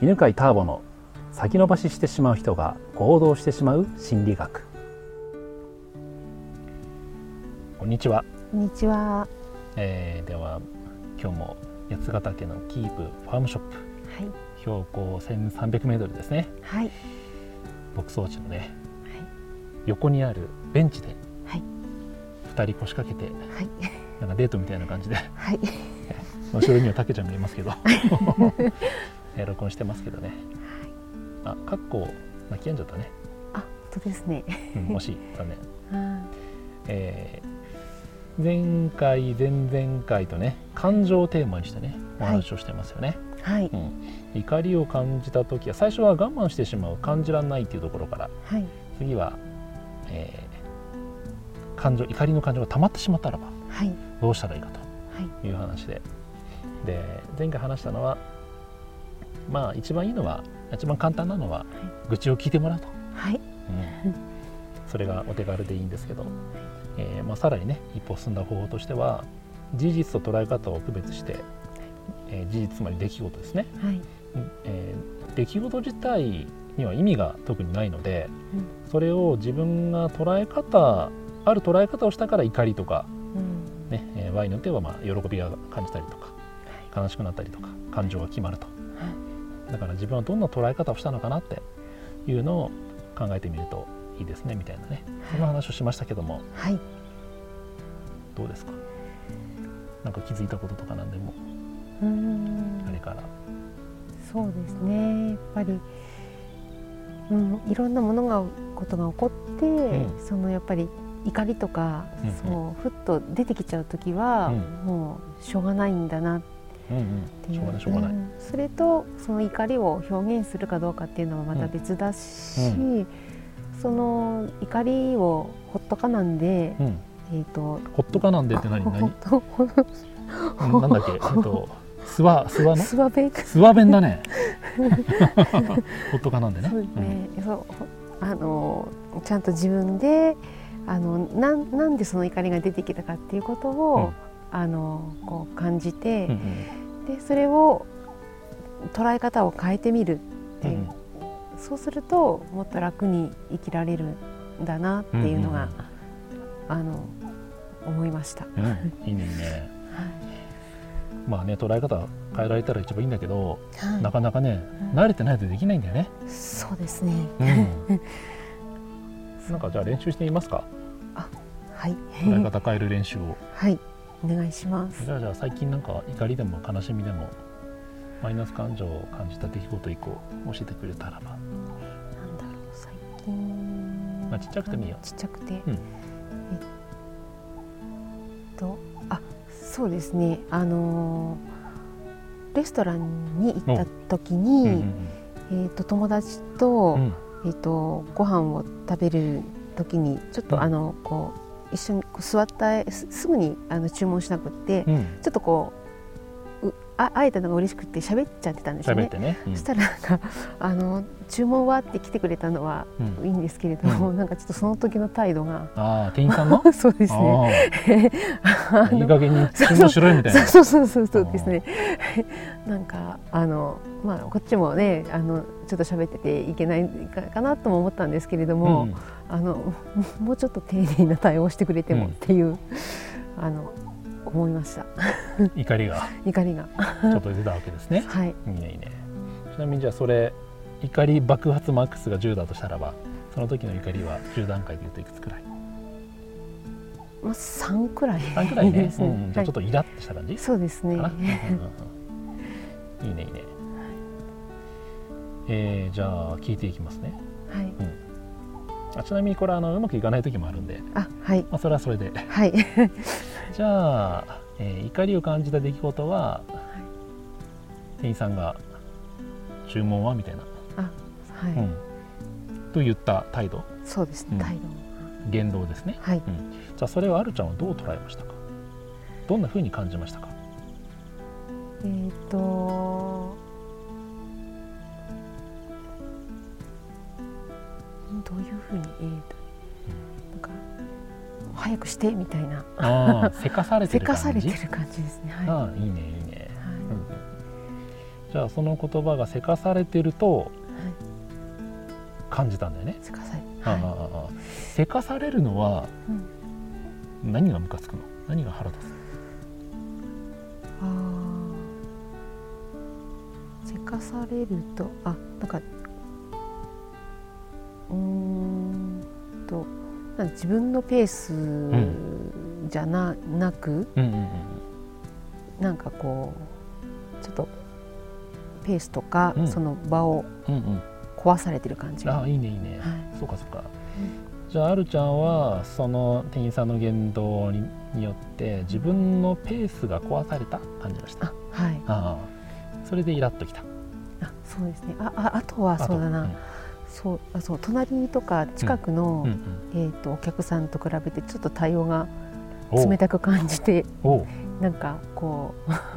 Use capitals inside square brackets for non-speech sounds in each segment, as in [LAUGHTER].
犬飼ターボの先延ばししてしまう人が行動してしまう心理学こんにちは、こんにちは。えーでは今日も八ヶ岳のキープファームショップはい。標高 1300m ですねはい。牧草地のね横にあるベンチではい。2人腰掛けてはい。なんかデートみたいな感じではい。[LAUGHS] 後ろにはたけちゃんがいますけど [LAUGHS] えー録音してますけどねあかっこ泣き止んじゃったね、あ、本当ですね。うん、惜しいだね [LAUGHS] あえー前回前々回とね感情をテーマにしてねお話をしてますよね、ーはい。うん、怒りを感じた時は最初は我慢してしまう感じらんないっていうところからはい。次は、えー感情怒りの感情が溜まってしまったらばはい。どうしたらいいかはい。という話でで前回話したのはまあ一番いいのは一番簡単なのは愚痴を聞いてもらうと、はい。うん。それがお手軽でいいんですけど、えーまあ、さらにね一歩進んだ方法としては事実と捉え方を区別して、えー事実つまり出来事ですね、はい。えー出来事自体には意味が特にないのでうん。それを自分が捉え方ある捉え方をしたから怒りとか、うん。ねえー場合によってはまあ喜びが感じたりとか悲しくなったりとか感情が決まるとだから自分はどんな捉え方をしたのかなっていうのを考えてみるといいですねみたいなね。その話をしましたけども。はい。どうですか？なんか気づいたこととかなんでも。うーん。あれから。そうですね。やっぱり。うん、いろんなものがことが起こって、うん。そのやっぱり怒りとか、うんうん。そうふっと出てきちゃう時は、うん。もうしょうがないんだなっていう。しょうがないしょうがない、ん。それとその怒りを表現するかどうかっていうのはまた別だし、うその怒りをほっとかなんで、うん、えっ、とほっとかなんでって何？ほ何なんだっけ？えっと諏訪諏訪の？スワベク諏訪弁だね。[LAUGHS] ほっとかなんでね。そうですね、そうほあのちゃんと自分であのなんなんでその怒りが出てきたかっていうことを、あのこう感じてうん、うん。でそれを捉え方を変えてみるっていう、うんそうするともっと楽に生きられるんだなっていうのが、あの思いました。うん。うんいいね。いい。ねまあね捉え方変えられたら一番いいんだけど、はい。なかなかねうん。慣れてないとできないんだよね、そうですね。うん、[LAUGHS] なんかじゃあ練習してみますか？はい。捉え方変える練習を。はい。お願いしますじ。ゃあじゃあ最近なんか怒りでも悲しみでもマイナス感情を感じた出来事以降教えてくれたらばなんだろう最近。まあちっちゃくてもいいよちっちゃくて。うんえっとあそうですねあのーレストランに行った時に、うんえっと友達と、うんえっとご飯を食べる時にちょっと、うんあのこう一緒にこう座ったすすぐにあの注文しなくって、うん。ちょっとこううあ会えたのが嬉しくて喋っちゃってたんですよね。ね、うん。そしたらなんかあの注文はって来てくれたのはうん。いいんですけれども、なんかちょっとその時の態度が。ああ店員さんの？[LAUGHS] そうですね。[LAUGHS] いい加減に注文しろよみたいな。そうそうそうそうですね。[LAUGHS] なんかあのまあこっちもねあのちょっと喋ってていけないかかなとも思ったんですけれども、うん。あの [LAUGHS] もうちょっと丁寧な対応してくれてもうん。っていう、あの思いました。[LAUGHS] 怒りが。怒りが。ちょっと出たわけですね。はい。いいねいいね。ちなみにじゃあそれ怒り爆発マックスが10だとしたらばその時の怒りは10段階でいうといくつくらい？まあ三くらい3くらいね。ですうん。うんじゃちょっとイラッとした感じ？そうですね。うんうんうんいいねいいね、えーじゃあ聞いていきますね。はい。あちなみにこれあのうまくいかない時もあるんで、あはい。まあ、それはそれで。はい。[LAUGHS] じゃあ、えー怒りを感じた出来事は、店員さんが「注文は?」みたいな、あはい、うん、と言った態度。そうですうん。ね態度、言動ですね、はい。うん、じゃあそれをあるちゃんはどう捉えましたか？どんな風に感じましたか？えっ、とどういうふうにえー、となんか早くしてみたいな。ああ [LAUGHS] せかされてせる感じ？かされてる感じですね。はい、はああいいねいいね、い。うん。うんじゃあその言葉がせかされてると感じたんだよね？せかされああはい。ああせかされるのはうん。何がムカつくの？何が腹立つあーせかされるとあなんかうーんとなんか自分のペースじゃな,、なくうんうんうんなんかこうちょっとペースとか、うん。その場をうんうん。壊されてる感じが、ああはいいいね。いい。ね、そうかそうか、じゃああるちゃんはその店員さんの言動にによって自分のペースが壊された感じがした。あはい。ああそれでイラッときた。あそうですね。あああとはそうだな、そうあそう隣とか近くの、うんうんえー、とお客さんと比べてちょっと対応が冷たく感じてなんかこ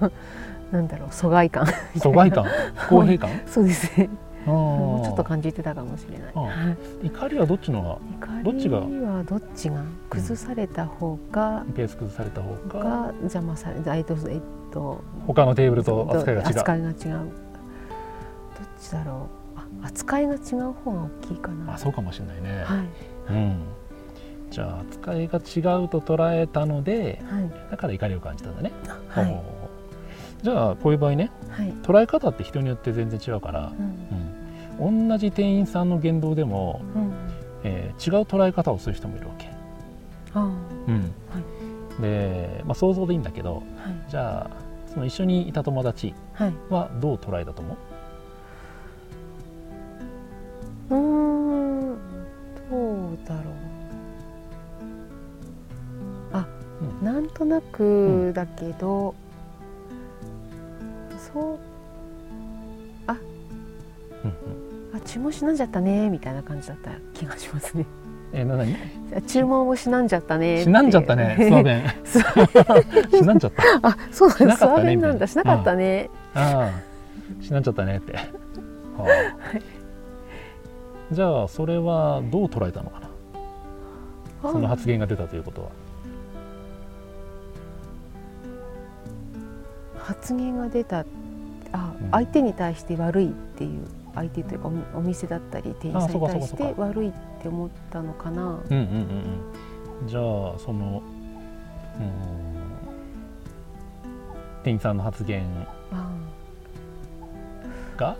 う [LAUGHS] なんだろう疎外感。疎外感？不 [LAUGHS] 公平感？そうですね。あもうちょっとか感じてたかもしれない。怒りはどっちの怒どっちが？りはどっちが？崩された方が、がペース崩された方がが邪魔されえっとえっと他のテーブルと扱いが違う。扱いが違う。どっちだろう？あ扱いが違う方が大きいかな。あそうかもしれないね、はい。うん。じゃあ扱いが違うと捉えたのではい。だから怒りを感じたんだね、はい。じゃあこういう場合ねはい、捉え方って人によって全然違うから。う、ん。うん、同じ店員さんの言動でも、うん、えー違う捉え方をする人もいるわけ、あうん。で、まあ、想像でいいんだけどあはい。じゃあその一緒にいた友達はい。はどう捉えたと思う？うーん。どうだろう。あ、うなんとなくだけど、そう。うんうんあ注文しなんじゃったねみたいな感じだった気がしますね。えー、な何あ注文をしなんじゃったねしなんじゃったねスワベン。[LAUGHS] しなんじゃった？あそうなんだ。しなかったねスワベンな。んだ。しなかったね、ああしなんじゃったねって、[LAUGHS] はあじゃあそれはどう捉えたのかな？あ。その発言が出たということは。発言が出た。あ、うん。相手に対して悪いっていう相手というかおお店だったり店員さんに対して悪いって思ったのかな。うんうんうんうん。じゃあそのうん店員さんの発言あが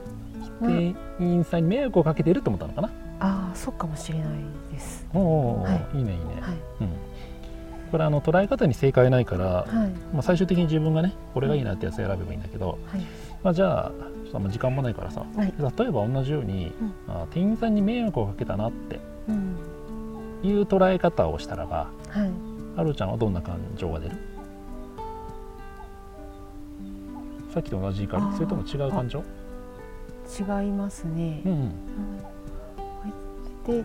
うん店員さんに迷惑をかけていると思ったのかな、あーそうかもしれないです。おお、はい。い、いねいいね、はい。うん、これあの捉え方に正解ないから、はい。まあ、最終的に自分がねこれがいいなってやつ選べばいいんだけど、はいまあ、じゃあちょっとあんま時間もないからさはい。例えば同じように、うん。あ店員さんに迷惑をかけたなってうん。いう捉え方をしたらばはい。はるちゃんはどんな感情が出る？さっきと同じ怒りそれとも違う感情？違いますね。う、んうん。うん。で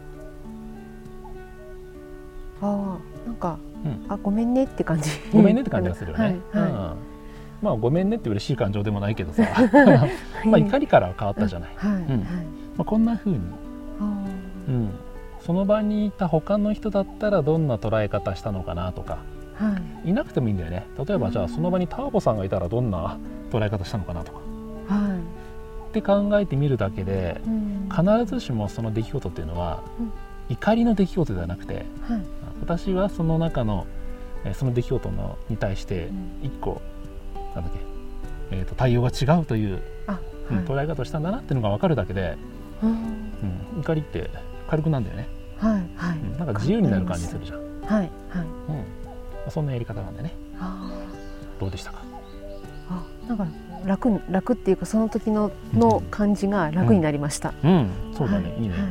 ああなんか、うん。あごめんねって感じ。ごめんねって感じがするよね、[LAUGHS] はいはい。うんまあごめんねって嬉しい感情でもないけどさ。[LAUGHS] はい。まあ怒りからは変わったじゃない、うんまあ、こんな風に、あうん、その場にいた他の人だったらどんな捉え方したのかなとか。あはい。いなくてもいいんだよね。例えばじゃあその場にターボさんがいたらどんな捉え方したのかなとか。はい。って考えてみるだけでうん。必ずしもその出来事っていうのは、うん。怒りの出来事ではなくてはい。私はその中のえーその出来事のに対してうん。一個なんだっけ、えー、と対応が違うという、はい。捉え方をしたんだなっていうのが分かるだけで、うん。うん、怒りって軽くなんだよね、はいはい。うん、なんか自由になる感じするじゃん、うんはい。はいまあ、そんなやり方なんでね。あどうでしたか？ーあなんか楽に楽っていうかその時のの感じが楽になりました、うん。そうだね、はいい、いねはい。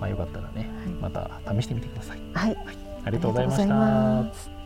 まあよかったらねまた試してみてください。はい、ありがとうございました